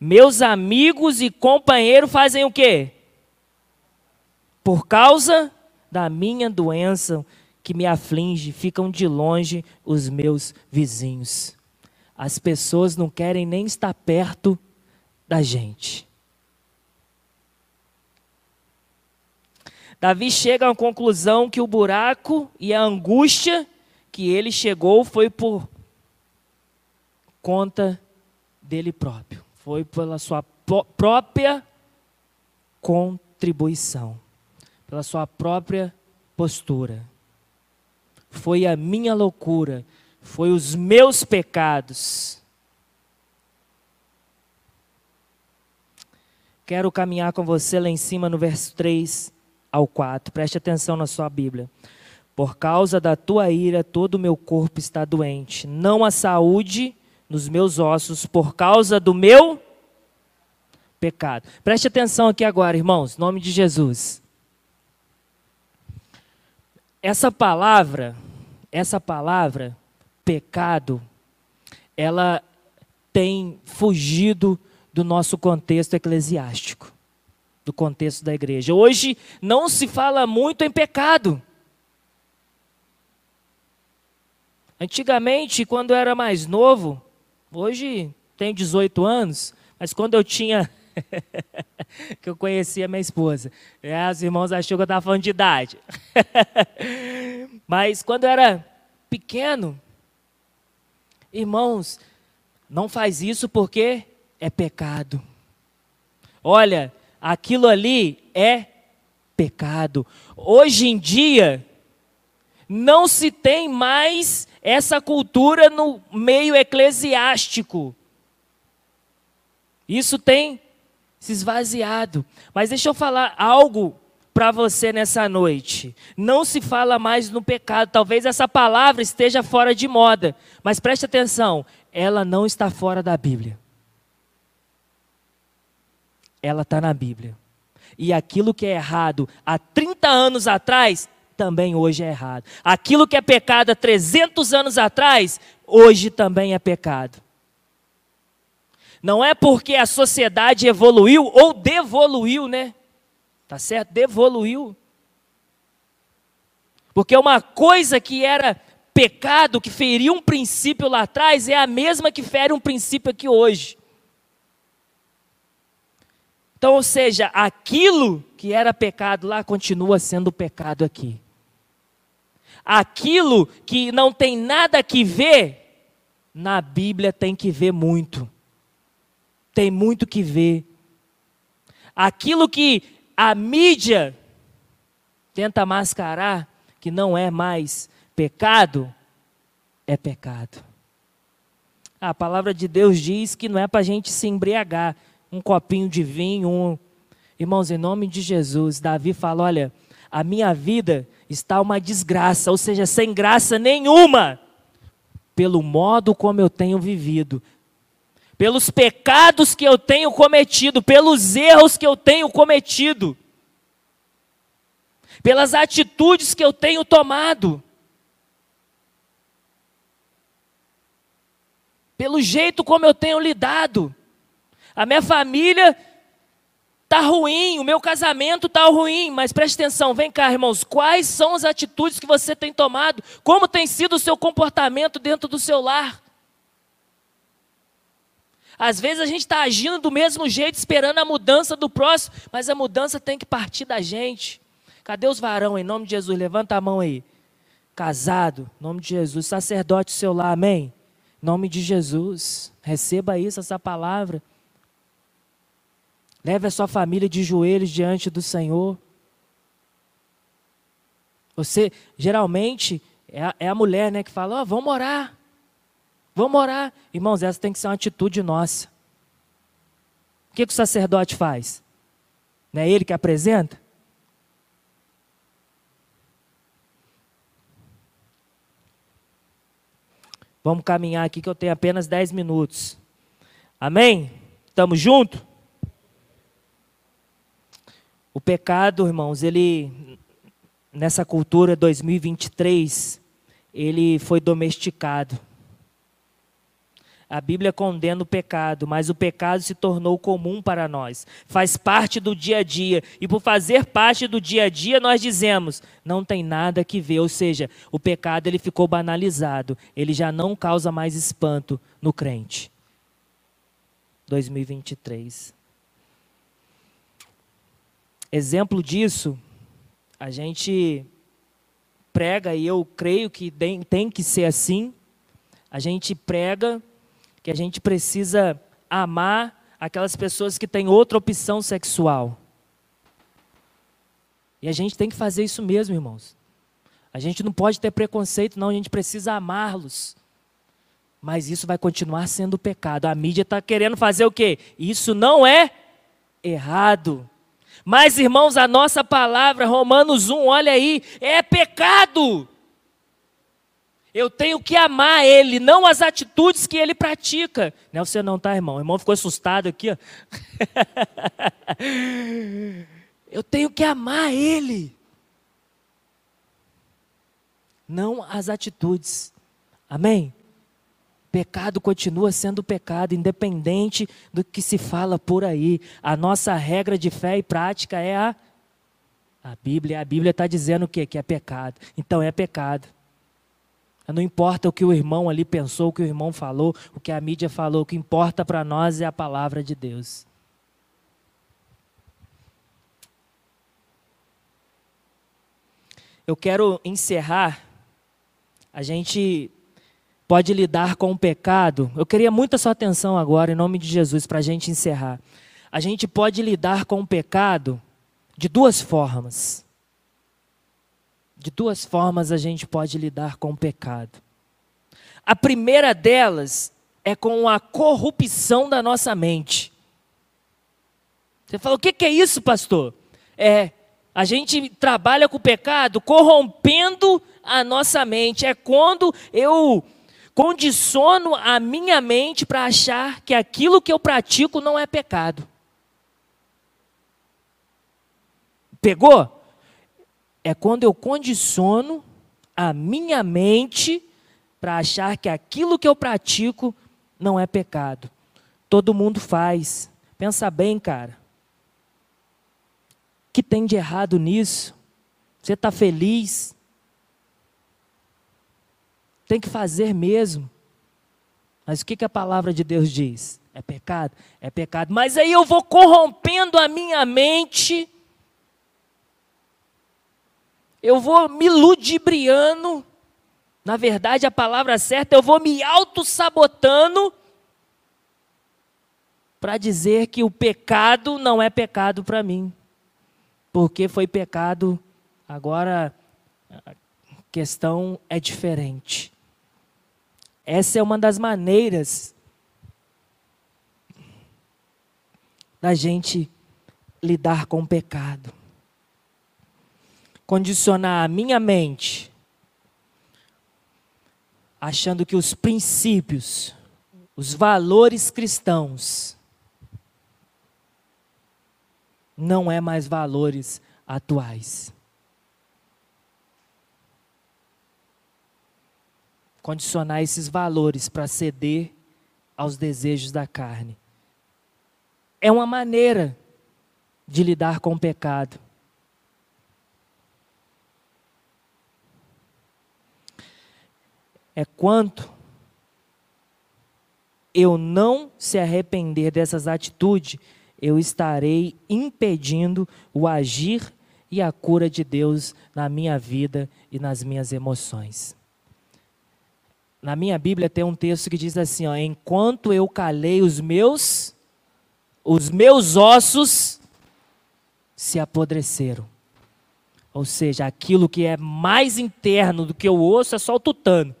Meus amigos e companheiros fazem o quê? Por causa da minha doença que me aflige, ficam de longe os meus vizinhos. As pessoas não querem nem estar perto da gente. Davi chega à conclusão que o buraco e a angústia que ele chegou foi por conta dele próprio. Foi pela sua própria contribuição, pela sua própria postura. Foi a minha loucura, foi os meus pecados. Quero caminhar com você lá em cima no verso 3 ao 4. Preste atenção na sua Bíblia. Por causa da tua ira, todo o meu corpo está doente. Não há saúde nos meus ossos por causa do meu pecado. Preste atenção aqui agora, irmãos, em nome de Jesus. Essa palavra, essa palavra, pecado, ela tem fugido do nosso contexto eclesiástico, do contexto da igreja. Hoje não se fala muito em pecado. Antigamente, quando eu era mais novo, Hoje tenho 18 anos, mas quando eu tinha. que eu conhecia minha esposa. É, os irmãos achou que eu estava falando de idade. mas quando eu era pequeno, irmãos, não faz isso porque é pecado. Olha, aquilo ali é pecado. Hoje em dia, não se tem mais essa cultura no meio eclesiástico. Isso tem se esvaziado. Mas deixa eu falar algo para você nessa noite. Não se fala mais no pecado. Talvez essa palavra esteja fora de moda, mas preste atenção, ela não está fora da Bíblia. Ela está na Bíblia. E aquilo que é errado há 30 anos atrás, também hoje é errado. Aquilo que é pecado há 300 anos atrás, hoje também é pecado. Não é porque a sociedade evoluiu ou devoluiu, né? Tá certo? Devoluiu. Porque uma coisa que era pecado, que feria um princípio lá atrás, é a mesma que fere um princípio aqui hoje. Então, ou seja, aquilo que era pecado lá continua sendo pecado aqui. Aquilo que não tem nada que ver, na Bíblia tem que ver muito. Tem muito que ver. Aquilo que a mídia tenta mascarar, que não é mais pecado, é pecado. A palavra de Deus diz que não é para a gente se embriagar, um copinho de vinho. Um... Irmãos, em nome de Jesus, Davi fala: olha, a minha vida está uma desgraça, ou seja, sem graça nenhuma, pelo modo como eu tenho vivido, pelos pecados que eu tenho cometido, pelos erros que eu tenho cometido, pelas atitudes que eu tenho tomado. Pelo jeito como eu tenho lidado. A minha família está ruim, o meu casamento está ruim, mas preste atenção, vem cá, irmãos, quais são as atitudes que você tem tomado? Como tem sido o seu comportamento dentro do seu lar? Às vezes a gente está agindo do mesmo jeito, esperando a mudança do próximo, mas a mudança tem que partir da gente. Cadê os varão, em nome de Jesus? Levanta a mão aí. Casado, em nome de Jesus. Sacerdote seu lar, amém? Em nome de Jesus. Receba isso, essa palavra. Leve a sua família de joelhos diante do Senhor. Você, geralmente, é a, é a mulher né, que fala: oh, vamos orar. Vamos orar. Irmãos, essa tem que ser uma atitude nossa. O que, que o sacerdote faz? Não é ele que apresenta? Vamos caminhar aqui que eu tenho apenas 10 minutos. Amém? Estamos juntos? O pecado, irmãos, ele nessa cultura 2023, ele foi domesticado. A Bíblia condena o pecado, mas o pecado se tornou comum para nós. Faz parte do dia a dia. E por fazer parte do dia a dia, nós dizemos, não tem nada que ver. Ou seja, o pecado ele ficou banalizado. Ele já não causa mais espanto no crente. 2023. Exemplo disso, a gente prega, e eu creio que tem, que ser assim, a gente prega que a gente precisa amar aquelas pessoas que têm outra opção sexual. E a gente tem que fazer isso mesmo, irmãos. A gente não pode ter preconceito, não, a gente precisa amá-los. Mas isso vai continuar sendo pecado. A mídia está querendo fazer o quê? Isso não é errado. Mas, irmãos, a nossa palavra, Romanos 1, olha aí, é pecado. Eu tenho que amar ele, não as atitudes que ele pratica. Não é você não, tá, irmão? O irmão ficou assustado aqui. Ó. Eu tenho que amar ele. Não as atitudes. Amém? Pecado continua sendo pecado, independente do que se fala por aí. A nossa regra de fé e prática é a, a Bíblia. A Bíblia está dizendo o quê? Que é pecado. Então é pecado. Não importa o que o irmão ali pensou, o que o irmão falou, o que a mídia falou, o que importa para nós é a palavra de Deus. Eu quero encerrar. A gente pode lidar com o pecado. Eu queria muita sua atenção agora, em nome de Jesus, para a gente encerrar. A gente pode lidar com o pecado de duas formas. De duas formas a gente pode lidar com o pecado. A primeira delas é com a corrupção da nossa mente. Você fala, o que é isso, pastor? É, a gente trabalha com o pecado corrompendo a nossa mente. É quando eu condiciono a minha mente para achar que aquilo que eu pratico não é pecado. Pegou? É quando eu condiciono a minha mente para achar que aquilo que eu pratico não é pecado. Todo mundo faz. Pensa bem, cara. O que tem de errado nisso? Você está feliz? Tem que fazer mesmo. Mas o que, que a palavra de Deus diz? É pecado? É pecado. Mas aí eu vou corrompendo a minha mente eu vou me ludibriando, na verdade a palavra certa, eu vou me auto-sabotando para dizer que o pecado não é pecado para mim, porque foi pecado, agora a questão é diferente. Essa é uma das maneiras da gente lidar com o pecado condicionar a minha mente, achando que os princípios, os valores cristãos, não é mais valores atuais. Condicionar esses valores para ceder aos desejos da carne. É uma maneira de lidar com o pecado. é quanto eu não se arrepender dessas atitudes, eu estarei impedindo o agir e a cura de Deus na minha vida e nas minhas emoções. Na minha Bíblia tem um texto que diz assim, ó, enquanto eu calei os meus os meus ossos se apodreceram. Ou seja, aquilo que é mais interno do que o osso é só o tutano.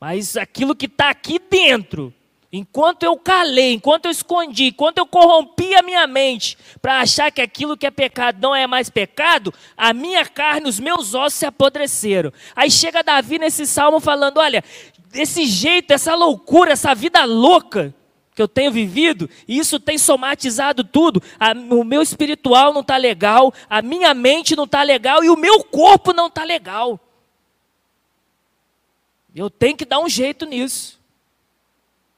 Mas aquilo que está aqui dentro, enquanto eu calei, enquanto eu escondi, enquanto eu corrompi a minha mente para achar que aquilo que é pecado não é mais pecado, a minha carne, os meus ossos se apodreceram. Aí chega Davi nesse salmo falando: olha, desse jeito, essa loucura, essa vida louca que eu tenho vivido, e isso tem somatizado tudo. A, o meu espiritual não está legal, a minha mente não está legal e o meu corpo não está legal. Eu tenho que dar um jeito nisso.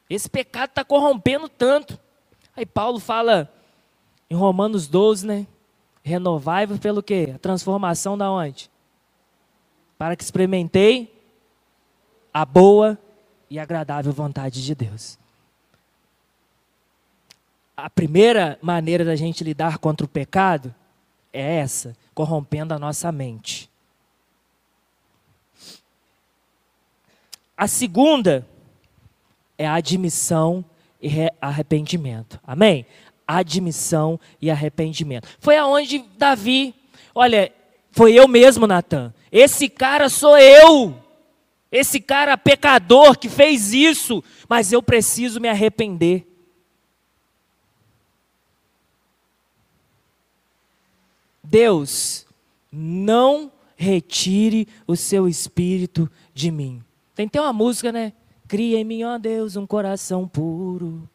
Esse pecado está corrompendo tanto. Aí Paulo fala em Romanos 12, né? Renovai-vos pelo quê? A transformação da onde? Para que experimentei a boa e agradável vontade de Deus. A primeira maneira da gente lidar contra o pecado é essa, corrompendo a nossa mente. A segunda é admissão e arrependimento. Amém? Admissão e arrependimento. Foi aonde Davi, olha, foi eu mesmo, Natan. Esse cara sou eu. Esse cara pecador que fez isso, mas eu preciso me arrepender. Deus, não retire o seu espírito de mim. Tem ter uma música, né? Cria em mim, ó Deus, um coração puro.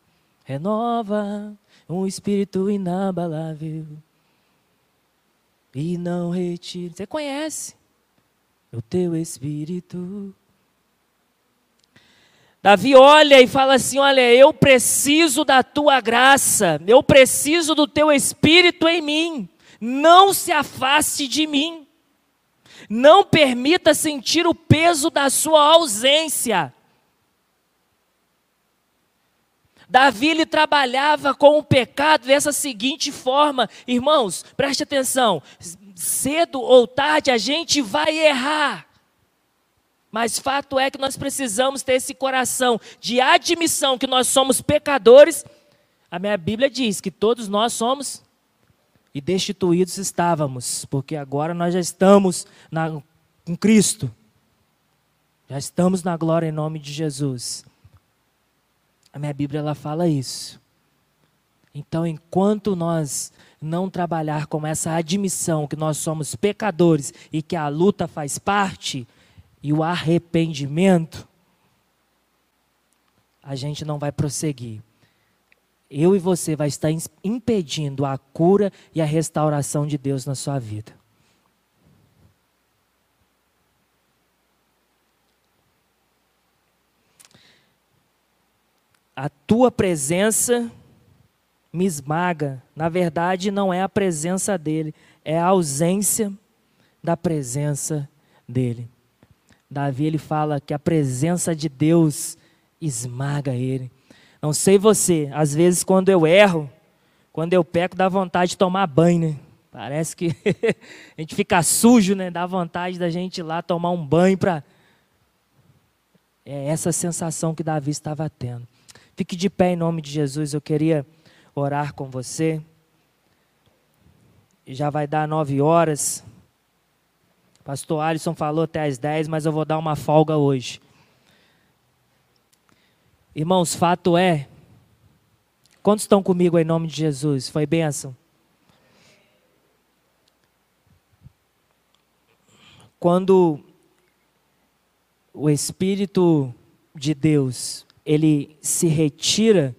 Renova um espírito inabalável. E não retire. Você conhece o teu espírito. Davi olha e fala assim: Olha, eu preciso da tua graça, eu preciso do teu espírito em mim, não se afaste de mim. Não permita sentir o peso da sua ausência. Davi ele trabalhava com o pecado dessa seguinte forma, irmãos, preste atenção: cedo ou tarde a gente vai errar. Mas fato é que nós precisamos ter esse coração de admissão que nós somos pecadores. A minha Bíblia diz que todos nós somos e destituídos estávamos, porque agora nós já estamos na, com Cristo. Já estamos na glória em nome de Jesus. A minha Bíblia ela fala isso. Então, enquanto nós não trabalhar com essa admissão que nós somos pecadores e que a luta faz parte e o arrependimento, a gente não vai prosseguir eu e você vai estar impedindo a cura e a restauração de Deus na sua vida. A tua presença me esmaga. Na verdade, não é a presença dele, é a ausência da presença dele. Davi ele fala que a presença de Deus esmaga ele. Não sei você, às vezes quando eu erro, quando eu peco, dá vontade de tomar banho, né? Parece que a gente fica sujo, né? Dá vontade da gente ir lá tomar um banho para. É essa sensação que Davi estava tendo. Fique de pé em nome de Jesus. Eu queria orar com você. Já vai dar nove horas. Pastor Alisson falou até às dez, mas eu vou dar uma folga hoje. Irmãos, fato é. Quantos estão comigo em nome de Jesus? Foi bênção? Quando o Espírito de Deus ele se retira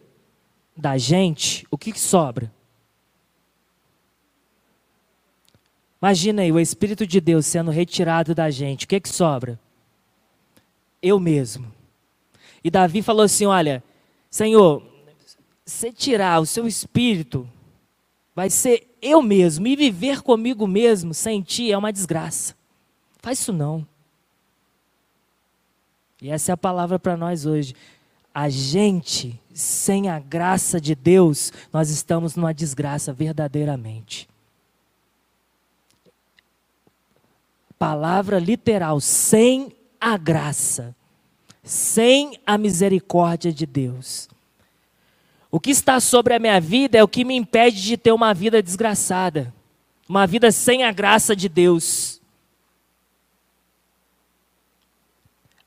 da gente, o que, que sobra? Imagina aí o Espírito de Deus sendo retirado da gente, o que, que sobra? Eu mesmo. E Davi falou assim: Olha, Senhor, se tirar o seu espírito, vai ser eu mesmo, e viver comigo mesmo sem ti é uma desgraça. Faz isso não. E essa é a palavra para nós hoje. A gente, sem a graça de Deus, nós estamos numa desgraça verdadeiramente. Palavra literal, sem a graça sem a misericórdia de Deus. O que está sobre a minha vida é o que me impede de ter uma vida desgraçada, uma vida sem a graça de Deus.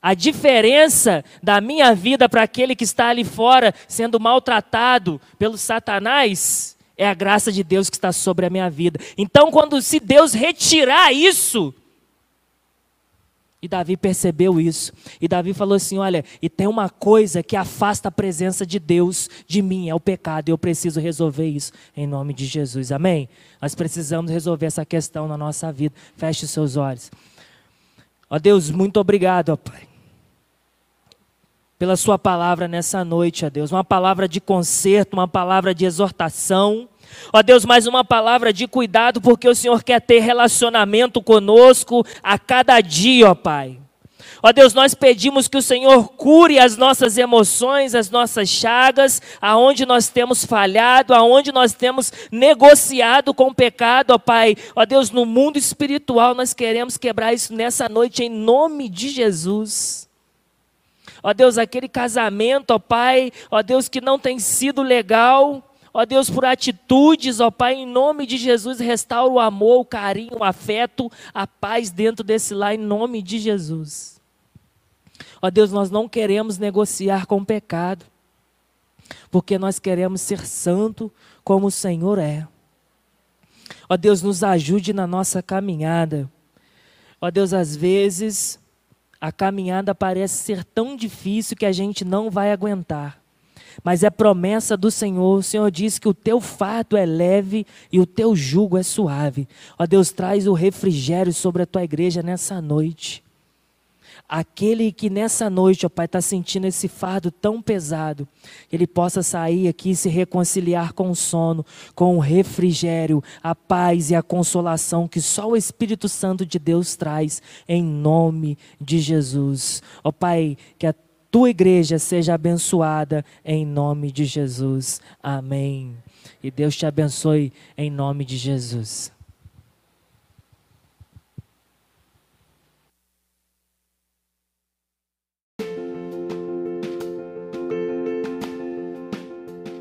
A diferença da minha vida para aquele que está ali fora sendo maltratado pelo Satanás é a graça de Deus que está sobre a minha vida. Então, quando se Deus retirar isso, e Davi percebeu isso. E Davi falou assim: Olha, e tem uma coisa que afasta a presença de Deus de mim, é o pecado, e eu preciso resolver isso em nome de Jesus. Amém? Nós precisamos resolver essa questão na nossa vida. Feche os seus olhos. Ó Deus, muito obrigado, ó Pai, pela Sua palavra nessa noite, ó Deus. Uma palavra de conserto, uma palavra de exortação Ó Deus, mais uma palavra de cuidado, porque o Senhor quer ter relacionamento conosco a cada dia, ó Pai. Ó Deus, nós pedimos que o Senhor cure as nossas emoções, as nossas chagas, aonde nós temos falhado, aonde nós temos negociado com o pecado, ó Pai. Ó Deus, no mundo espiritual nós queremos quebrar isso nessa noite em nome de Jesus. Ó Deus, aquele casamento, ó Pai, ó Deus, que não tem sido legal, Ó Deus, por atitudes, ó Pai, em nome de Jesus, restaura o amor, o carinho, o afeto, a paz dentro desse lar, em nome de Jesus. Ó Deus, nós não queremos negociar com o pecado, porque nós queremos ser santo como o Senhor é. Ó Deus, nos ajude na nossa caminhada. Ó Deus, às vezes a caminhada parece ser tão difícil que a gente não vai aguentar mas é promessa do Senhor. O Senhor diz que o teu fardo é leve e o teu jugo é suave. Ó Deus, traz o refrigério sobre a tua igreja nessa noite. Aquele que nessa noite, ó Pai, está sentindo esse fardo tão pesado, ele possa sair aqui e se reconciliar com o sono, com o refrigério, a paz e a consolação que só o Espírito Santo de Deus traz, em nome de Jesus. Ó Pai, que a tua igreja seja abençoada em nome de Jesus. Amém. E Deus te abençoe em nome de Jesus.